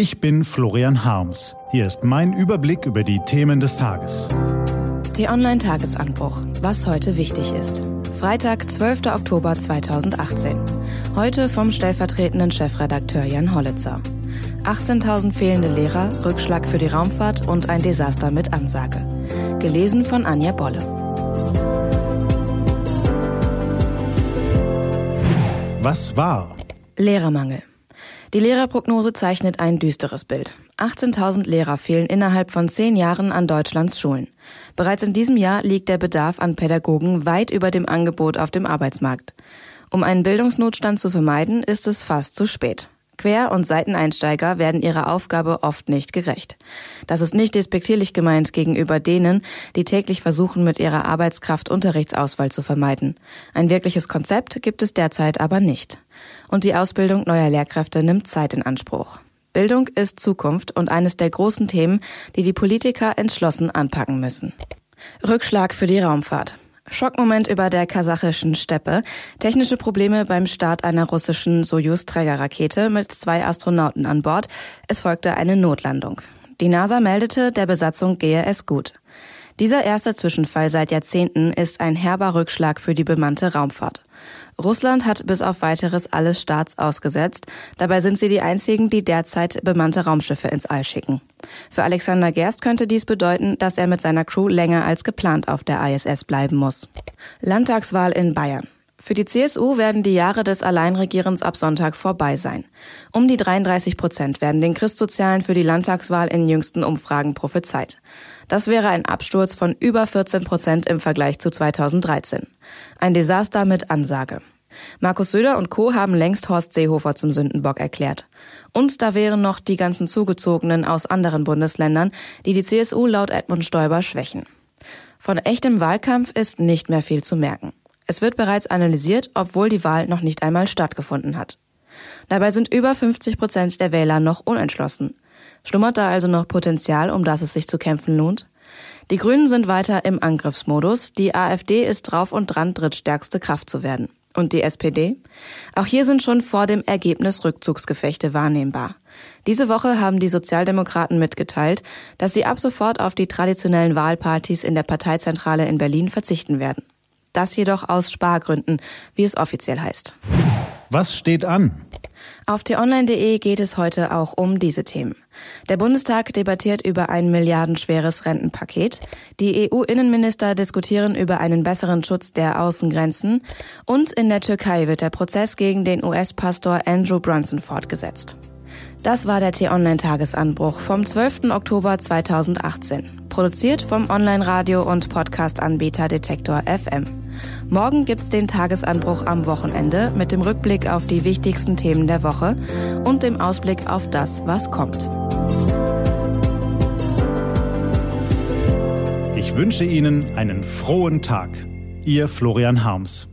Ich bin Florian Harms. Hier ist mein Überblick über die Themen des Tages. T-Online-Tagesanbruch. Was heute wichtig ist. Freitag, 12. Oktober 2018. Heute vom stellvertretenden Chefredakteur Jan Hollitzer. 18.000 fehlende Lehrer, Rückschlag für die Raumfahrt und ein Desaster mit Ansage. Gelesen von Anja Bolle. Was war? Lehrermangel. Die Lehrerprognose zeichnet ein düsteres Bild. 18.000 Lehrer fehlen innerhalb von zehn Jahren an Deutschlands Schulen. Bereits in diesem Jahr liegt der Bedarf an Pädagogen weit über dem Angebot auf dem Arbeitsmarkt. Um einen Bildungsnotstand zu vermeiden, ist es fast zu spät. Quer- und Seiteneinsteiger werden ihrer Aufgabe oft nicht gerecht. Das ist nicht despektierlich gemeint gegenüber denen, die täglich versuchen, mit ihrer Arbeitskraft Unterrichtsauswahl zu vermeiden. Ein wirkliches Konzept gibt es derzeit aber nicht und die Ausbildung neuer Lehrkräfte nimmt Zeit in Anspruch. Bildung ist Zukunft und eines der großen Themen, die die Politiker entschlossen anpacken müssen. Rückschlag für die Raumfahrt. Schockmoment über der kasachischen Steppe, technische Probleme beim Start einer russischen Soyuz-Trägerrakete mit zwei Astronauten an Bord. Es folgte eine Notlandung. Die NASA meldete, der Besatzung gehe es gut. Dieser erste Zwischenfall seit Jahrzehnten ist ein herber Rückschlag für die bemannte Raumfahrt. Russland hat bis auf weiteres alles Starts ausgesetzt. Dabei sind sie die einzigen, die derzeit bemannte Raumschiffe ins All schicken. Für Alexander Gerst könnte dies bedeuten, dass er mit seiner Crew länger als geplant auf der ISS bleiben muss. Landtagswahl in Bayern. Für die CSU werden die Jahre des Alleinregierens ab Sonntag vorbei sein. Um die 33 Prozent werden den Christsozialen für die Landtagswahl in jüngsten Umfragen prophezeit. Das wäre ein Absturz von über 14 Prozent im Vergleich zu 2013. Ein Desaster mit Ansage. Markus Söder und Co. haben längst Horst Seehofer zum Sündenbock erklärt. Und da wären noch die ganzen Zugezogenen aus anderen Bundesländern, die die CSU laut Edmund Stoiber schwächen. Von echtem Wahlkampf ist nicht mehr viel zu merken. Es wird bereits analysiert, obwohl die Wahl noch nicht einmal stattgefunden hat. Dabei sind über 50 Prozent der Wähler noch unentschlossen. Schlummert da also noch Potenzial, um das es sich zu kämpfen lohnt? Die Grünen sind weiter im Angriffsmodus. Die AfD ist drauf und dran, drittstärkste Kraft zu werden. Und die SPD? Auch hier sind schon vor dem Ergebnis Rückzugsgefechte wahrnehmbar. Diese Woche haben die Sozialdemokraten mitgeteilt, dass sie ab sofort auf die traditionellen Wahlpartys in der Parteizentrale in Berlin verzichten werden. Das jedoch aus Spargründen, wie es offiziell heißt. Was steht an? Auf t-online.de geht es heute auch um diese Themen. Der Bundestag debattiert über ein milliardenschweres Rentenpaket. Die EU-Innenminister diskutieren über einen besseren Schutz der Außengrenzen. Und in der Türkei wird der Prozess gegen den US-Pastor Andrew Brunson fortgesetzt. Das war der T-Online-Tagesanbruch vom 12. Oktober 2018. Produziert vom Online-Radio- und Podcast-Anbieter Detektor FM. Morgen gibt's den Tagesanbruch am Wochenende mit dem Rückblick auf die wichtigsten Themen der Woche und dem Ausblick auf das, was kommt. Ich wünsche Ihnen einen frohen Tag. Ihr Florian Harms.